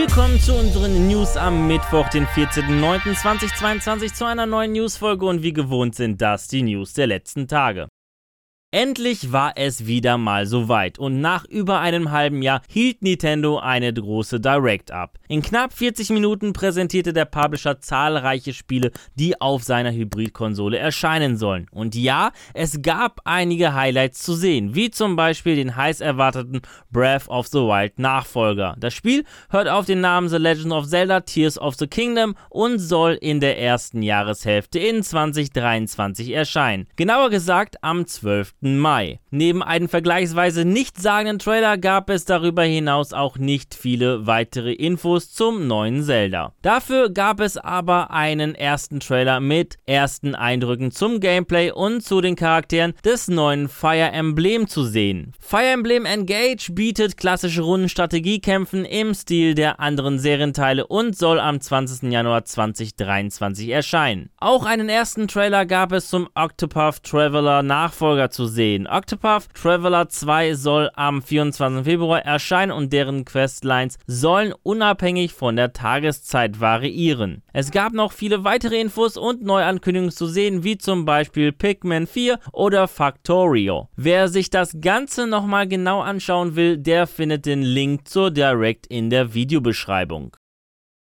Willkommen zu unseren News am Mittwoch, den 14.09.2022 zu einer neuen Newsfolge und wie gewohnt sind das die News der letzten Tage. Endlich war es wieder mal soweit und nach über einem halben Jahr hielt Nintendo eine große Direct ab. In knapp 40 Minuten präsentierte der Publisher zahlreiche Spiele, die auf seiner Hybridkonsole erscheinen sollen. Und ja, es gab einige Highlights zu sehen, wie zum Beispiel den heiß erwarteten Breath of the Wild Nachfolger. Das Spiel hört auf den Namen The Legend of Zelda Tears of the Kingdom und soll in der ersten Jahreshälfte in 2023 erscheinen. Genauer gesagt am 12. Mai. Neben einem vergleichsweise nichtssagenden Trailer gab es darüber hinaus auch nicht viele weitere Infos zum neuen Zelda. Dafür gab es aber einen ersten Trailer mit ersten Eindrücken zum Gameplay und zu den Charakteren des neuen Fire Emblem zu sehen. Fire Emblem Engage bietet klassische Rundenstrategiekämpfen im Stil der anderen Serienteile und soll am 20. Januar 2023 erscheinen. Auch einen ersten Trailer gab es zum Octopath Traveler Nachfolger zu sehen. Octopath Traveler 2 soll am 24. Februar erscheinen und deren Questlines sollen unabhängig von der Tageszeit variieren. Es gab noch viele weitere Infos und Neuankündigungen zu sehen, wie zum Beispiel Pikmin 4 oder Factorio. Wer sich das Ganze nochmal genau anschauen will, der findet den Link zur Direct in der Videobeschreibung.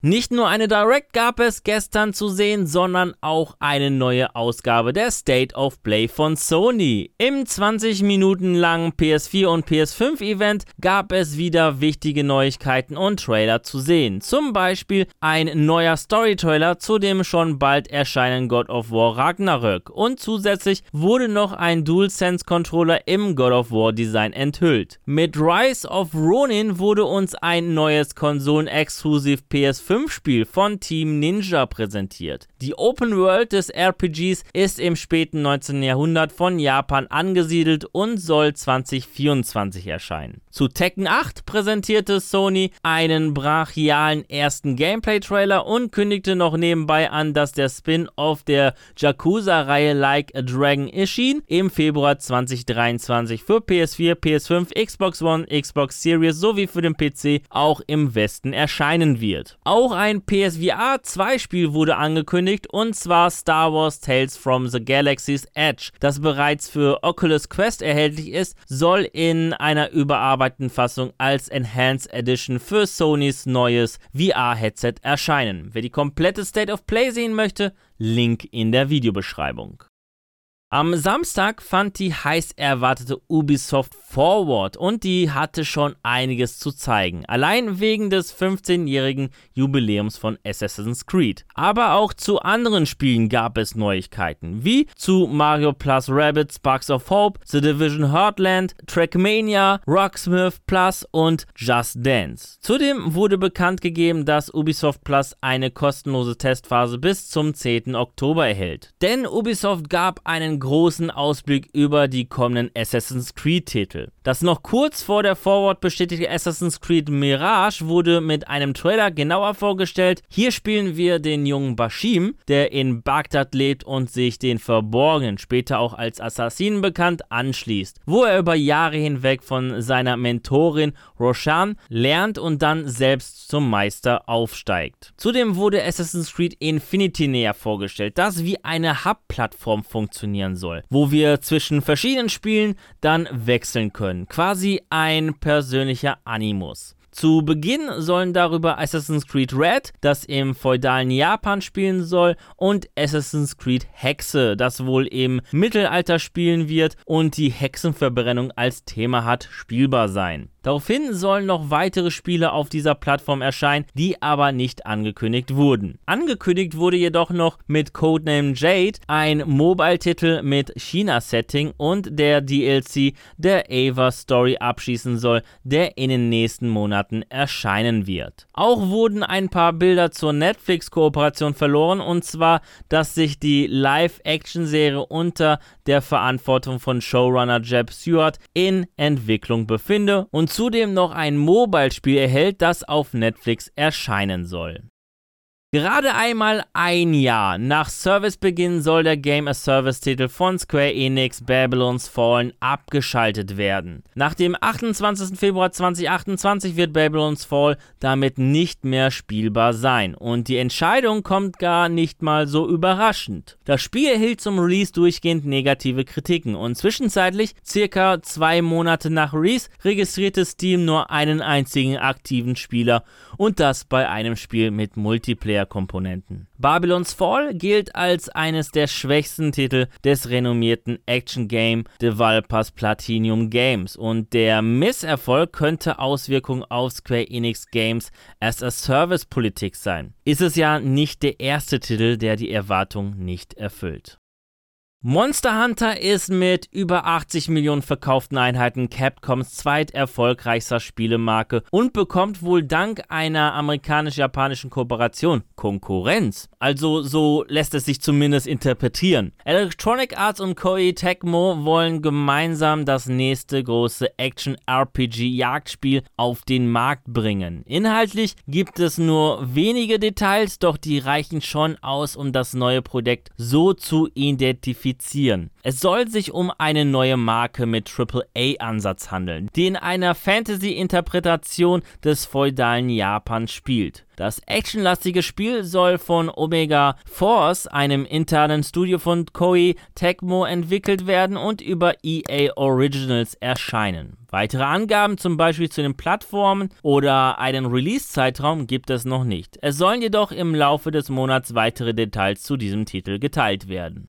Nicht nur eine Direct gab es gestern zu sehen, sondern auch eine neue Ausgabe der State of Play von Sony. Im 20 Minuten langen PS4 und PS5 Event gab es wieder wichtige Neuigkeiten und Trailer zu sehen. Zum Beispiel ein neuer Story-Trailer zu dem schon bald erscheinenden God of War Ragnarök und zusätzlich wurde noch ein DualSense Controller im God of War Design enthüllt. Mit Rise of Ronin wurde uns ein neues Konsolen-exklusiv PS5 5-Spiel von Team Ninja präsentiert. Die Open World des RPGs ist im späten 19. Jahrhundert von Japan angesiedelt und soll 2024 erscheinen. Zu Tekken 8 präsentierte Sony einen brachialen ersten Gameplay-Trailer und kündigte noch nebenbei an, dass der Spin-off der Yakuza-Reihe Like a Dragon erschien im Februar 2023 für PS4, PS5, Xbox One, Xbox Series sowie für den PC auch im Westen erscheinen wird. Auch auch ein PSVR 2 Spiel wurde angekündigt und zwar Star Wars Tales from the Galaxy's Edge, das bereits für Oculus Quest erhältlich ist, soll in einer überarbeiteten Fassung als Enhanced Edition für Sonys neues VR-Headset erscheinen. Wer die komplette State of Play sehen möchte, Link in der Videobeschreibung. Am Samstag fand die heiß erwartete Ubisoft Forward und die hatte schon einiges zu zeigen. Allein wegen des 15-jährigen Jubiläums von Assassin's Creed. Aber auch zu anderen Spielen gab es Neuigkeiten, wie zu Mario Plus Rabbit Sparks of Hope, The Division Heartland, Trackmania, Rocksmith Plus und Just Dance. Zudem wurde bekannt gegeben, dass Ubisoft Plus eine kostenlose Testphase bis zum 10. Oktober erhält. Denn Ubisoft gab einen großen Ausblick über die kommenden Assassin's Creed-Titel. Das noch kurz vor der Forward bestätigte Assassin's Creed Mirage wurde mit einem Trailer genauer vorgestellt. Hier spielen wir den jungen Bashim, der in Bagdad lebt und sich den Verborgenen, später auch als Assassinen bekannt, anschließt, wo er über Jahre hinweg von seiner Mentorin Roshan lernt und dann selbst zum Meister aufsteigt. Zudem wurde Assassin's Creed Infinity näher vorgestellt, das wie eine Hub-Plattform funktionieren funktionieren soll, wo wir zwischen verschiedenen Spielen dann wechseln können. Quasi ein persönlicher Animus. Zu Beginn sollen darüber Assassin's Creed Red, das im feudalen Japan spielen soll, und Assassin's Creed Hexe, das wohl im Mittelalter spielen wird und die Hexenverbrennung als Thema hat, spielbar sein. Daraufhin sollen noch weitere Spiele auf dieser Plattform erscheinen, die aber nicht angekündigt wurden. Angekündigt wurde jedoch noch mit Codename Jade ein Mobile-Titel mit China-Setting und der DLC der Ava Story abschließen soll, der in den nächsten Monaten erscheinen wird. Auch wurden ein paar Bilder zur Netflix-Kooperation verloren und zwar, dass sich die Live-Action-Serie unter der Verantwortung von Showrunner Jeb Stewart in Entwicklung befinde und zudem noch ein Mobile-Spiel erhält, das auf Netflix erscheinen soll. Gerade einmal ein Jahr nach Servicebeginn soll der Game as Service-Titel von Square Enix Babylon's Fallen abgeschaltet werden. Nach dem 28. Februar 2028 wird Babylon's Fall damit nicht mehr spielbar sein und die Entscheidung kommt gar nicht mal so überraschend. Das Spiel erhielt zum Release durchgehend negative Kritiken und zwischenzeitlich, circa zwei Monate nach Release, registrierte Steam nur einen einzigen aktiven Spieler und das bei einem Spiel mit Multiplayer Multiplayer-Komponenten. Babylon's Fall gilt als eines der schwächsten Titel des renommierten Action-Game Developers Platinum Games und der Misserfolg könnte Auswirkungen auf Square Enix Games as a Service Politik sein. Ist es ja nicht der erste Titel, der die Erwartung nicht erfüllt. Monster Hunter ist mit über 80 Millionen verkauften Einheiten Capcoms zweiterfolgreichster Spielemarke und bekommt wohl dank einer amerikanisch-japanischen Kooperation Konkurrenz. Also so lässt es sich zumindest interpretieren. Electronic Arts und Koei Tecmo wollen gemeinsam das nächste große Action-RPG-Jagdspiel auf den Markt bringen. Inhaltlich gibt es nur wenige Details, doch die reichen schon aus, um das neue Projekt so zu identifizieren identifizieren. Es soll sich um eine neue Marke mit AAA-Ansatz handeln, die in einer Fantasy-Interpretation des feudalen Japan spielt. Das actionlastige Spiel soll von Omega Force, einem internen Studio von Koei Tecmo, entwickelt werden und über EA Originals erscheinen. Weitere Angaben zum Beispiel zu den Plattformen oder einen Release-Zeitraum gibt es noch nicht. Es sollen jedoch im Laufe des Monats weitere Details zu diesem Titel geteilt werden.